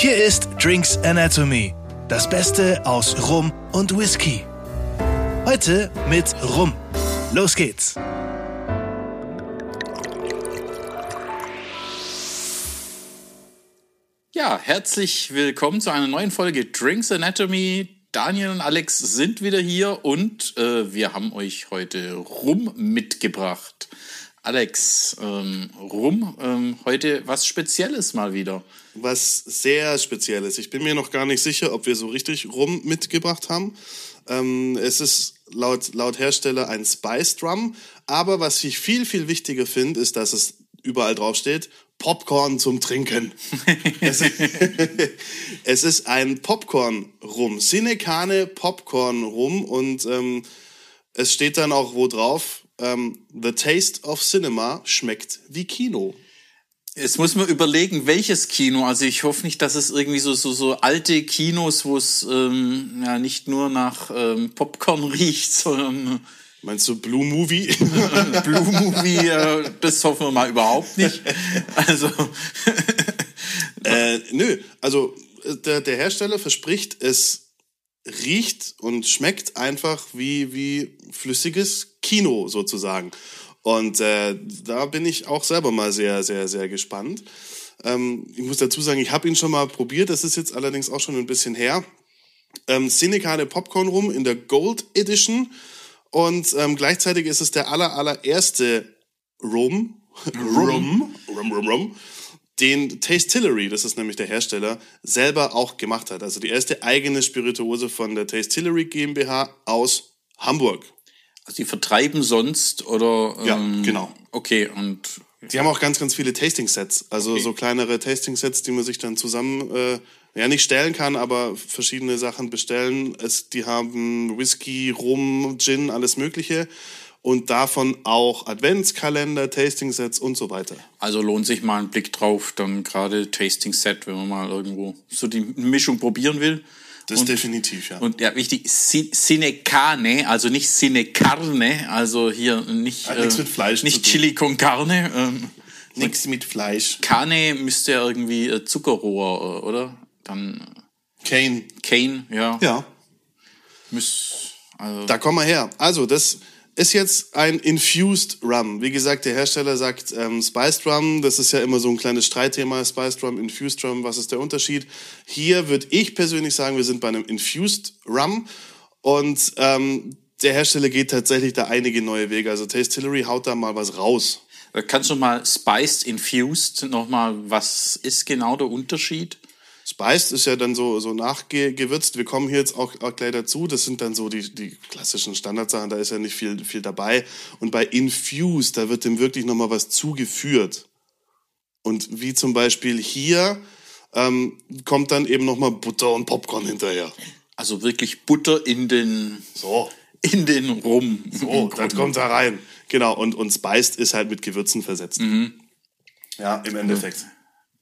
Hier ist Drinks Anatomy, das Beste aus Rum und Whisky. Heute mit Rum. Los geht's. Ja, herzlich willkommen zu einer neuen Folge Drinks Anatomy. Daniel und Alex sind wieder hier und äh, wir haben euch heute Rum mitgebracht. Alex, ähm, Rum, ähm, heute was Spezielles mal wieder. Was sehr Spezielles. Ich bin mir noch gar nicht sicher, ob wir so richtig Rum mitgebracht haben. Ähm, es ist laut, laut Hersteller ein Spice Drum, aber was ich viel, viel wichtiger finde, ist, dass es überall drauf steht, Popcorn zum Trinken. es, es, ist ein Popcorn-Rum, Sinekane Popcorn-Rum und ähm, es steht dann auch wo drauf, ähm, The Taste of Cinema schmeckt wie Kino. Jetzt muss man überlegen, welches Kino. Also ich hoffe nicht, dass es irgendwie so so, so alte Kinos, wo es ähm, ja nicht nur nach ähm, Popcorn riecht, sondern Meinst du Blue Movie? Blue Movie, äh, das hoffen wir mal überhaupt nicht. Also. äh, nö, also der, der Hersteller verspricht, es riecht und schmeckt einfach wie, wie flüssiges Kino sozusagen. Und äh, da bin ich auch selber mal sehr, sehr, sehr gespannt. Ähm, ich muss dazu sagen, ich habe ihn schon mal probiert, das ist jetzt allerdings auch schon ein bisschen her. Ähm, Cinecane Popcorn Rum in der Gold Edition. Und ähm, gleichzeitig ist es der aller, allererste Rum, Rum, Rum, Rum, Rum, den Tastillery, das ist nämlich der Hersteller, selber auch gemacht hat. Also die erste eigene Spirituose von der Tastillery GmbH aus Hamburg. Also die vertreiben sonst oder? Ähm, ja, genau. Okay, und die haben auch ganz, ganz viele Tasting-Sets. Also okay. so kleinere Tasting-Sets, die man sich dann zusammen äh, ja nicht stellen kann, aber verschiedene Sachen bestellen. Es, die haben Whisky, Rum, Gin, alles Mögliche. Und davon auch Adventskalender, Tasting-Sets und so weiter. Also lohnt sich mal ein Blick drauf, dann gerade Tasting-Set, wenn man mal irgendwo so die Mischung probieren will. Das und, definitiv, ja. Und ja, wichtig, Sine Carne, also nicht Sine Carne, also hier nicht, äh, mit Fleisch nicht Chili con Carne. Ähm, nichts mit Fleisch. Carne müsste ja irgendwie äh, Zuckerrohr, äh, oder? Dann. Cane. Cane, ja. Ja. Müß, also da kommen wir her. Also, das ist jetzt ein Infused Rum. Wie gesagt, der Hersteller sagt ähm, Spiced Rum. Das ist ja immer so ein kleines Streitthema. Spiced Rum, Infused Rum, was ist der Unterschied? Hier würde ich persönlich sagen, wir sind bei einem Infused Rum. Und ähm, der Hersteller geht tatsächlich da einige neue Wege. Also Tastillery haut da mal was raus. Kannst du mal Spiced Infused nochmal, was ist genau der Unterschied? Spiced ist ja dann so, so nachgewürzt. Wir kommen hier jetzt auch, auch gleich dazu. Das sind dann so die, die klassischen Standardsachen. Da ist ja nicht viel, viel dabei. Und bei Infused, da wird dem wirklich nochmal was zugeführt. Und wie zum Beispiel hier ähm, kommt dann eben nochmal Butter und Popcorn hinterher. Also wirklich Butter in den, so. in den Rum. So, das kommt da rein. Genau. Und, und Spiced ist halt mit Gewürzen versetzt. Mhm. Ja, im Endeffekt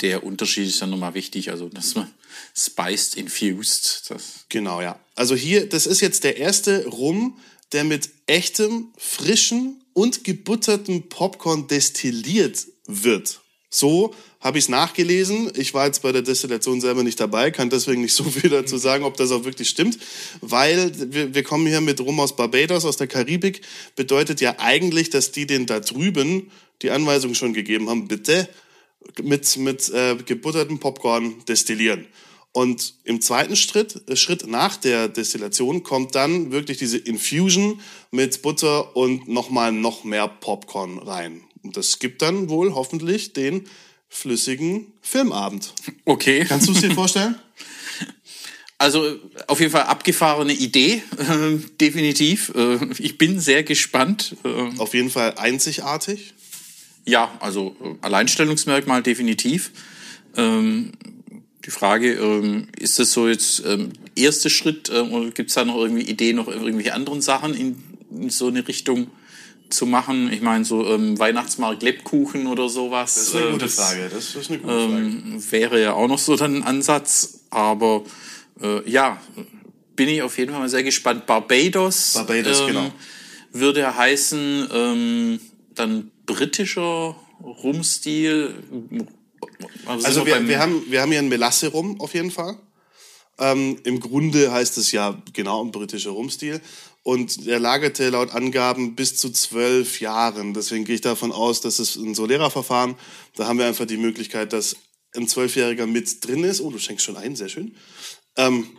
der Unterschied ist ja nochmal wichtig, also dass man spiced, infused. Das genau, ja. Also hier, das ist jetzt der erste Rum, der mit echtem, frischen und gebuttertem Popcorn destilliert wird. So habe ich es nachgelesen. Ich war jetzt bei der Destillation selber nicht dabei, kann deswegen nicht so viel dazu sagen, ob das auch wirklich stimmt, weil wir, wir kommen hier mit Rum aus Barbados, aus der Karibik. Bedeutet ja eigentlich, dass die den da drüben die Anweisung schon gegeben haben, bitte mit, mit äh, gebuttertem Popcorn destillieren. Und im zweiten Schritt, äh, Schritt nach der Destillation kommt dann wirklich diese Infusion mit Butter und nochmal noch mehr Popcorn rein. Und das gibt dann wohl hoffentlich den flüssigen Filmabend. Okay. Kannst du es dir vorstellen? Also auf jeden Fall abgefahrene Idee, äh, definitiv. Äh, ich bin sehr gespannt. Äh, auf jeden Fall einzigartig. Ja, also äh, Alleinstellungsmerkmal definitiv. Ähm, die Frage, ähm, ist das so jetzt ähm, erster Schritt äh, oder gibt es da noch irgendwie Ideen, noch irgendwelche anderen Sachen in, in so eine Richtung zu machen? Ich meine, so ähm, Weihnachtsmarkt Lebkuchen oder sowas. Das ist eine gute Frage. Das ist eine gute Frage. Ähm, wäre ja auch noch so dann ein Ansatz, aber äh, ja, bin ich auf jeden Fall mal sehr gespannt. Barbados, Barbados ähm, genau. würde heißen, ähm, dann britischer Rumstil, Also, Also wir, wir, haben, wir haben hier einen Melasse rum, auf jeden Fall. Ähm, Im Grunde heißt es ja genau ein britischer Rumstil. Und er lagerte laut Angaben bis zu zwölf Jahren. Deswegen gehe ich davon aus, dass es ein Solera-Verfahren. Da haben wir einfach die Möglichkeit, dass ein Zwölfjähriger mit drin ist. Oh, du schenkst schon ein, sehr schön. Ähm,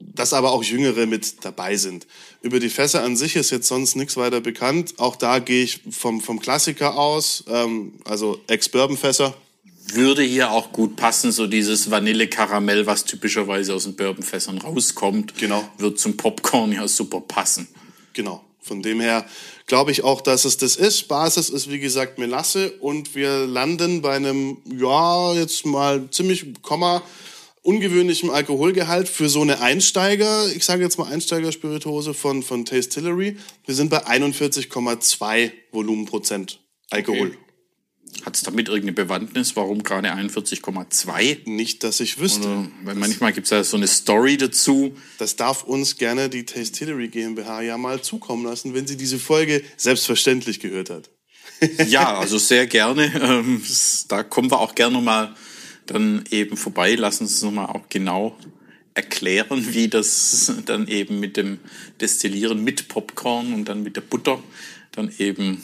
dass aber auch Jüngere mit dabei sind. Über die Fässer an sich ist jetzt sonst nichts weiter bekannt. Auch da gehe ich vom, vom Klassiker aus, ähm, also Ex-Bourbon-Fässer. würde hier auch gut passen, so dieses Vanille-Karamell, was typischerweise aus den Bourbonfässern rauskommt. Genau. Wird zum Popcorn ja super passen. Genau. Von dem her glaube ich auch, dass es das ist. Basis ist, wie gesagt, Melasse und wir landen bei einem, ja, jetzt mal ziemlich, Komma, ungewöhnlichem Alkoholgehalt für so eine Einsteiger, ich sage jetzt mal Einsteiger-Spirituose von, von Tastillery. Wir sind bei 41,2 Volumenprozent Alkohol. Okay. Hat es damit irgendeine Bewandtnis? Warum gerade 41,2? Nicht, dass ich wüsste. Oder- Weil manchmal gibt es ja so eine Story dazu. Das darf uns gerne die Tastillery GmbH ja mal zukommen lassen, wenn sie diese Folge selbstverständlich gehört hat. Ja, also sehr gerne. Ähm, Da kommen wir auch gerne mal dann eben vorbei. Lassen Sie uns nochmal auch genau erklären, wie das dann eben mit dem Destillieren mit Popcorn und dann mit der Butter dann eben,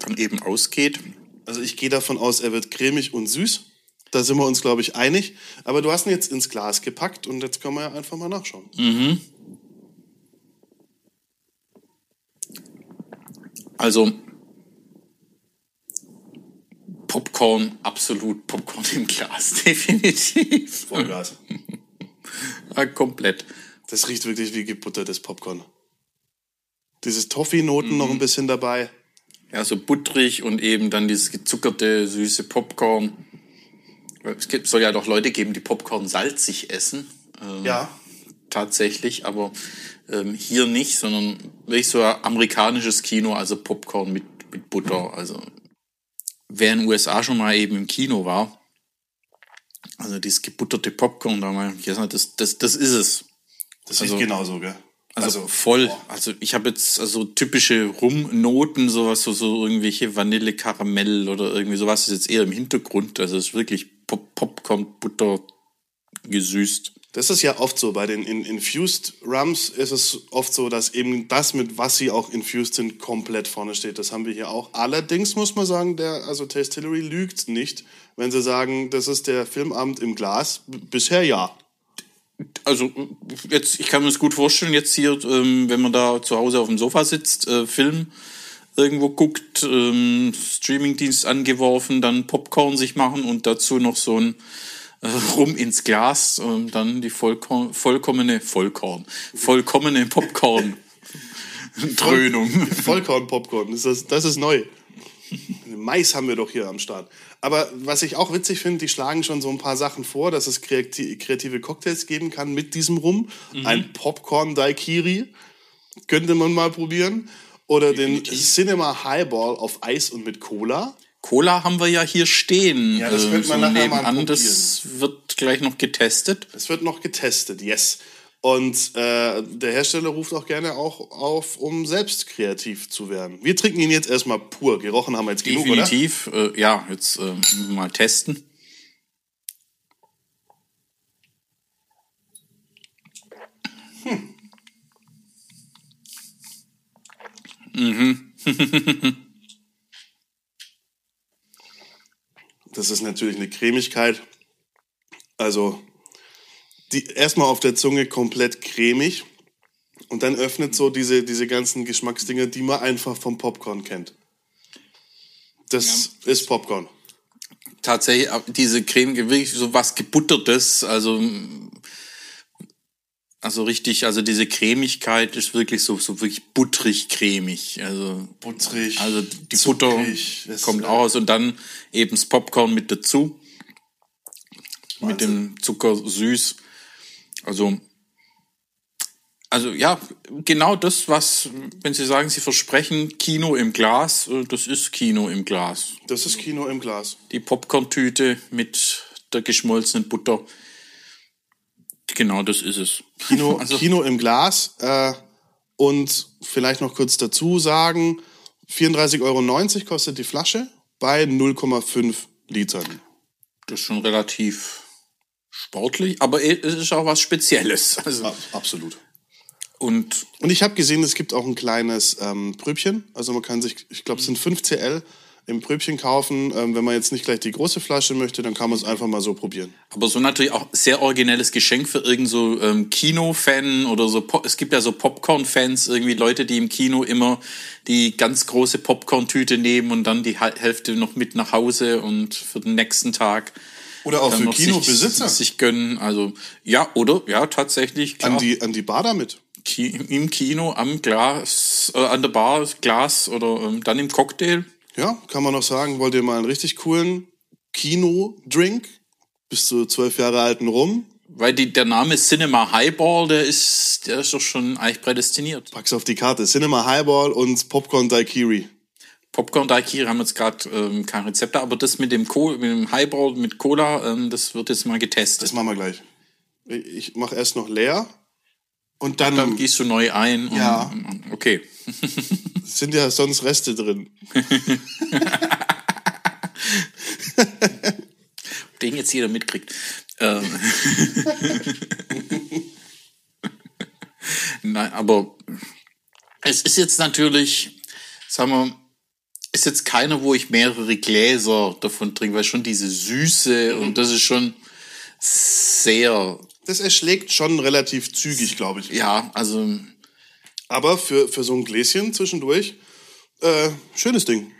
dann eben ausgeht. Also ich gehe davon aus, er wird cremig und süß. Da sind wir uns, glaube ich, einig. Aber du hast ihn jetzt ins Glas gepackt und jetzt können wir ja einfach mal nachschauen. Also Popcorn, absolut Popcorn im Glas, definitiv. Vollgas. Ja, komplett. Das riecht wirklich wie gebuttertes Popcorn. Dieses Toffee-Noten noch ein bisschen dabei. Ja, so butterig und eben dann dieses gezuckerte, süße Popcorn. Es gibt, soll ja doch Leute geben, die Popcorn salzig essen. Ähm, Ja. Tatsächlich, aber ähm, hier nicht, sondern wirklich so ein amerikanisches Kino, also Popcorn mit, mit Butter. Also wer in den USA schon mal eben im Kino war, also dieses gebutterte Popcorn, da mal, das, das, das ist es. Das Also- riecht genauso, gell? Also, voll. Also ich habe jetzt also typische Rumnoten, sowas, so, so irgendwelche Vanille, Karamell oder irgendwie sowas ist jetzt eher im Hintergrund. Also es ist wirklich Pop Popcorn, Butter gesüßt. Das ist ja oft so. Bei den in Infused Rums ist es oft so, dass eben das, mit was sie auch infused sind, komplett vorne steht. Das haben wir hier auch. Allerdings muss man sagen, der, also Tastillery lügt nicht, wenn sie sagen, das ist der Filmabend im Glas. Bisher ja. Also jetzt, ich kann mir das gut vorstellen, jetzt hier, ähm, wenn man da zu Hause auf dem Sofa sitzt, äh, Film irgendwo guckt, ähm, Streamingdienst angeworfen, dann Popcorn sich machen und dazu noch so ein Rum ins Glas und dann die vollko vollkommene Vollkorn, vollkommene Popcorn. Dröhnung. Vollkorn-Popcorn, das ist, das ist neu. Mais haben wir doch hier am Start. Aber was ich auch witzig finde, die schlagen schon so ein paar Sachen vor, dass es kreati- kreative Cocktails geben kann mit diesem Rum. Ein Popcorn-Daikiri könnte man mal probieren. Oder den Cinema Highball auf Eis und mit Cola. Cola haben wir ja hier stehen. Ja, das äh, könnte man so nachher mal nebenan. Das wird gleich noch getestet. Es wird noch getestet, yes. Und äh, der Hersteller ruft auch gerne auch auf, um selbst kreativ zu werden. Wir trinken ihn jetzt erstmal pur. Gerochen haben wir jetzt genug, oder? Definitiv. Äh, ja, jetzt äh, mal testen. Das ist natürlich eine Cremigkeit. Also die erstmal auf der Zunge komplett cremig und dann öffnet so diese, diese ganzen Geschmacksdinger, die man einfach vom Popcorn kennt. Das ist Popcorn. Tatsächlich, äh, diese Creme, wirklich so was gebuttertes, also, also richtig, also diese Cremigkeit ist wirklich so, so wirklich butterig cremig. Also, Butterig, also die zuckrig, Butter kommt aus und dann eben das Popcorn mit dazu. Mit dem Zucker süß. Also, also ja, genau das, was, wenn Sie sagen, Sie versprechen Kino im Glas, äh, das ist Kino im Glas. Das ist Kino im Glas. Die Popcorn-Tüte mit der geschmolzenen Butter. Genau das ist es. Kino, Also- Kino im Glas. Äh, und vielleicht noch kurz dazu sagen, 34,90 Euro kostet die Flasche bei 0,5 Litern. das ist schon relativ sportlich, aber es ist auch was Spezielles. Also, A- Absolut. und Und ich habe gesehen, es gibt auch ein kleines ähm, Pröbchen. Also man kann sich, ich glaube, es sind 5 CL im Pröbchen kaufen. Ähm, wenn man jetzt nicht gleich die große Flasche möchte, dann kann man es einfach mal so probieren. Aber so natürlich auch sehr originelles Geschenk für irgend so ähm, Kinofan oder so. Po es gibt ja so Popcorn-Fans, irgendwie Leute, die im Kino immer die ganz große Popcorn-Tüte nehmen und dann die Hälfte noch mit nach Hause und für den nächsten Tag. Oder auch für Kinobesitzer. Sich, sich gönnen. Also ja, oder ja, tatsächlich. Klar. An die, an die Bar damit. Ki Im Kino, am Glas, äh, an der Bar, Glas oder ähm, dann im Cocktail. Ja, kann man noch sagen, wollt ihr mal einen richtig coolen Kino-Drink? Bis zu zwölf Jahre alten Rum? Weil die, der Name Cinema Highball, der ist, der ist doch schon eigentlich prädestiniert. Pack's auf die Karte. Cinema Highball und Popcorn Daiquiri. Popcorn Daiquiri haben jetzt gerade ähm, kein Rezept da, aber das mit dem, Co mit dem Highball mit Cola, ähm, das wird jetzt mal getestet. Das machen wir gleich. Ich mache erst noch leer. Und dann, Dann gießt du neu ein. Und, Ja. Okay. sind ja sonst Reste drin. Den jetzt jeder mitkriegt. Ähm. Nein, aber es ist jetzt natürlich, sagen wir, ist jetzt keiner, wo ich mehrere Gläser davon trinke, weil schon diese Süße und das ist schon sehr, Das erschlägt schon relativ zügig, glaube ich. ja, also Aber für, für so ein Gläschen zwischendurch, äh, schönes Ding.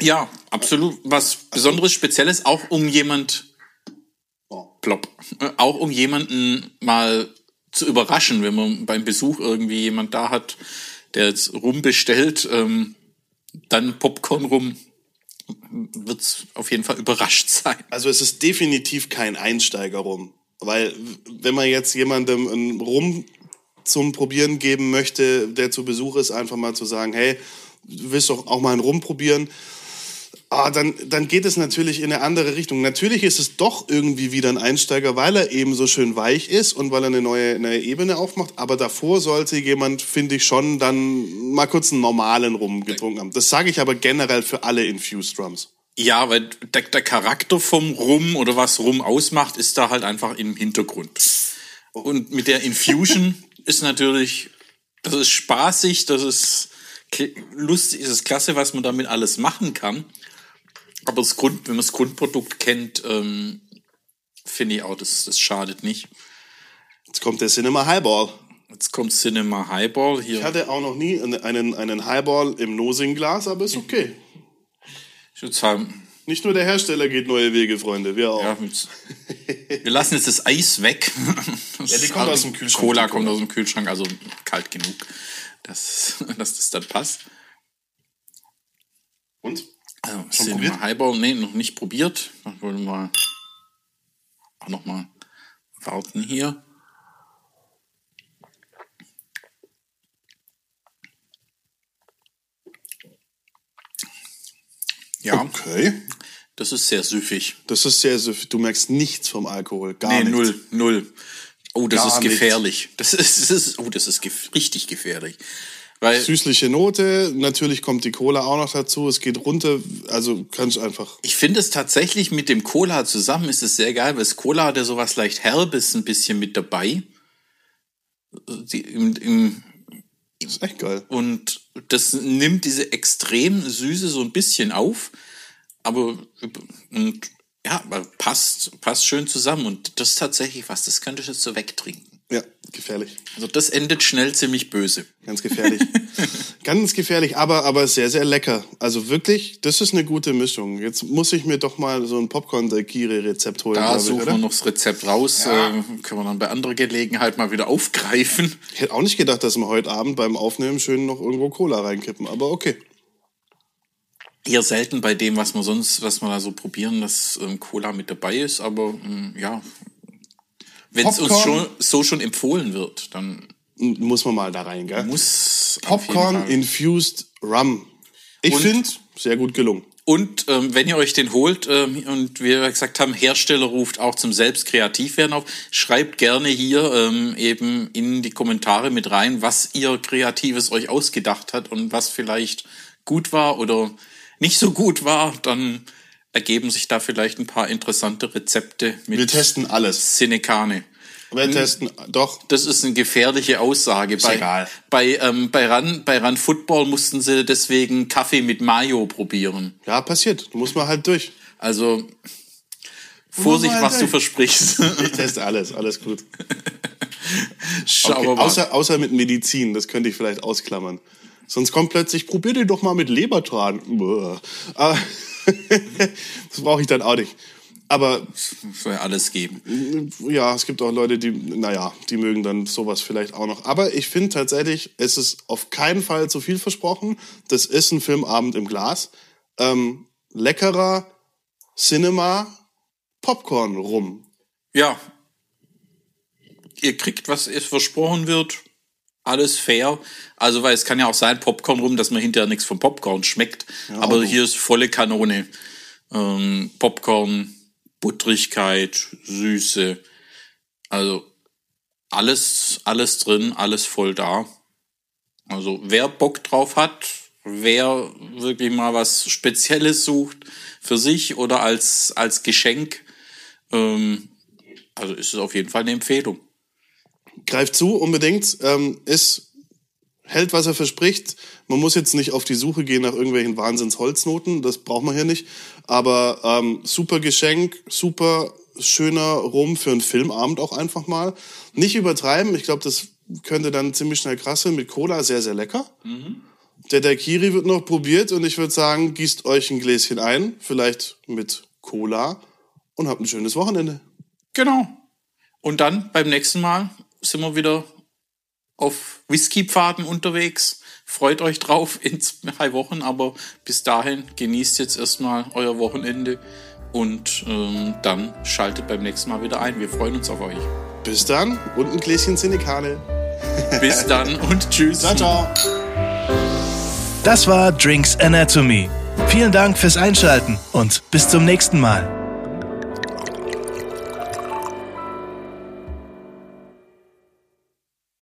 Ja, absolut. Was Besonderes, Spezielles, auch um jemand, plopp, äh, auch um jemanden mal zu überraschen, wenn man beim Besuch irgendwie jemand da hat, der jetzt rum bestellt, ähm, dann Popcorn rum, wird's auf jeden Fall überrascht sein. Also es ist definitiv kein Einsteiger-Rum. Weil wenn man jetzt jemandem einen Rum zum Probieren geben möchte, der zu Besuch ist, einfach mal zu sagen, hey, du willst doch auch mal einen Rum probieren, ah, dann, dann geht es natürlich in eine andere Richtung. Natürlich ist es doch irgendwie wieder ein Einsteiger, weil er eben so schön weich ist und weil er eine neue, neue Ebene aufmacht. Aber davor sollte jemand, finde ich, schon dann mal kurz einen normalen Rum getrunken haben. Das sage ich aber generell für alle Infused Rums. Ja, weil der, der Charakter vom Rum oder was Rum ausmacht, ist da halt einfach im Hintergrund. Und mit der Infusion ist natürlich, das ist spaßig, das ist lustig, das ist klasse, was man damit alles machen kann. Aber das Grund, wenn man das Grundprodukt kennt, ähm, finde ich auch, das, das schadet nicht. Jetzt kommt der Cinema Highball. Jetzt kommt Cinema Highball Ich hier. hatte auch noch nie einen, einen, Highball im Nosing-Glas, aber ist okay. Ich würde sagen, Nicht nur der Hersteller geht neue Wege, Freunde, wir auch. ja, mit, wir lassen jetzt das Eis weg. Ja, die kommt aus dem Kühlschrank, Cola kommt aus dem Kühlschrank, also kalt genug, dass, dass das dann passt. Und? Also, Schon probiert? Highball, nee, noch nicht probiert. Dann wollen wir auch noch mal warten hier. Ja, Okay. Das ist sehr süffig. Das ist sehr, süffig. du merkst nichts vom Alkohol. Gar Nee, nichts. null, null. Oh, das Gar ist gefährlich. Das ist, das ist, oh, das ist gef richtig gefährlich. Weil Süßliche Note, natürlich kommt die Cola auch noch dazu. Es geht runter, also kannst einfach. ich finde es tatsächlich mit dem Cola zusammen ist es sehr geil, weil das Cola hat ja sowas leicht Herbes ein bisschen mit dabei. Die, im, im, Das ist echt geil. und das nimmt diese extrem Süße so ein bisschen auf, aber und ja, passt, passt schön zusammen und das ist tatsächlich was, das könnte ich jetzt so wegtrinken. Ja, gefährlich. Also das endet schnell ziemlich böse. Ganz gefährlich. Ganz gefährlich, aber, aber sehr, sehr lecker. Also wirklich, das ist eine gute Mischung. Jetzt muss ich mir doch mal so ein Popcorn-Daiquiri-Rezept holen. Da ich, suchen oder? wir noch das Rezept raus, äh, können wir dann bei anderer Gelegenheit mal wieder aufgreifen. Ich hätte auch nicht gedacht, dass wir heute Abend beim Aufnehmen schön noch irgendwo Cola reinkippen, aber okay. Eher selten bei dem, was wir sonst, was wir da so probieren, dass ähm, Cola mit dabei ist, aber ähm, ja, wenn es uns schon so schon empfohlen wird, dann Muss man mal da rein, gell? muss Popcorn. Infused Rum. Ich finde, sehr gut gelungen. Und ähm, wenn ihr euch den holt ähm, und wir gesagt haben, Hersteller ruft auch zum selbst Kreativwerden auf, schreibt gerne hier ähm, eben in die Kommentare mit rein, was ihr Kreatives euch ausgedacht hat und was vielleicht gut war oder nicht so gut war. Dann ergeben sich da vielleicht ein paar interessante Rezepte mit Wir testen alles. Sinekane. Wir testen, doch. Das ist eine gefährliche Aussage. bei, egal. Bei, ähm, bei, Run, bei Run Football mussten sie deswegen Kaffee mit Mayo probieren. Ja, passiert. Da muss man halt durch. Also Vorsicht, mal was du versprichst. Ich teste alles, alles gut. Schauen Okay, mal. außer, außer mit Medizin, das könnte ich vielleicht ausklammern. Sonst kommt plötzlich, probier den doch mal mit Lebertran. Aber das brauche ich dann auch nicht. Aber soll ja alles geben. ja, es gibt auch Leute, die, naja, die mögen dann sowas vielleicht auch noch. Aber ich finde tatsächlich, es ist auf keinen Fall zu viel versprochen. Das ist ein Filmabend im Glas. Ähm, leckerer Cinema Popcorn rum. Ja. Ihr kriegt, was es versprochen wird. Alles fair. Also, weil es kann ja auch sein, Popcorn rum, dass man hinterher nichts vom Popcorn schmeckt. Aber auch. hier ist volle Kanone. Ähm, Popcorn, Buttrigkeit, Süße. Also, alles, alles drin, alles voll da. Also, wer Bock drauf hat, wer wirklich mal was Spezielles sucht für sich oder als, als Geschenk, ähm, also ist es auf jeden Fall eine Empfehlung. Greift zu unbedingt, ähm, ist, hält, was er verspricht. Man muss jetzt nicht auf die Suche gehen nach irgendwelchen Wahnsinns-Holznoten, das braucht man hier nicht. Aber ähm, super Geschenk, super schöner Rum für einen Filmabend auch einfach mal. Nicht übertreiben, ich glaube, das könnte dann ziemlich schnell krass sein. Mit Cola sehr, sehr lecker. Der Daiquiri wird noch probiert und ich würde sagen, gießt euch ein Gläschen ein, vielleicht mit Cola und habt ein schönes Wochenende. Genau. Und dann beim nächsten Mal sind wir wieder auf Whisky-Pfaden unterwegs. Freut euch drauf in zwei Wochen, aber bis dahin genießt jetzt erstmal euer Wochenende und ähm, dann schaltet beim nächsten Mal wieder ein. Wir freuen uns auf euch. Bis dann und ein Gläschen Sinekane. Bis dann und tschüss. Ciao, ciao. Das war Drinks Anatomy. Vielen Dank fürs Einschalten und bis zum nächsten Mal.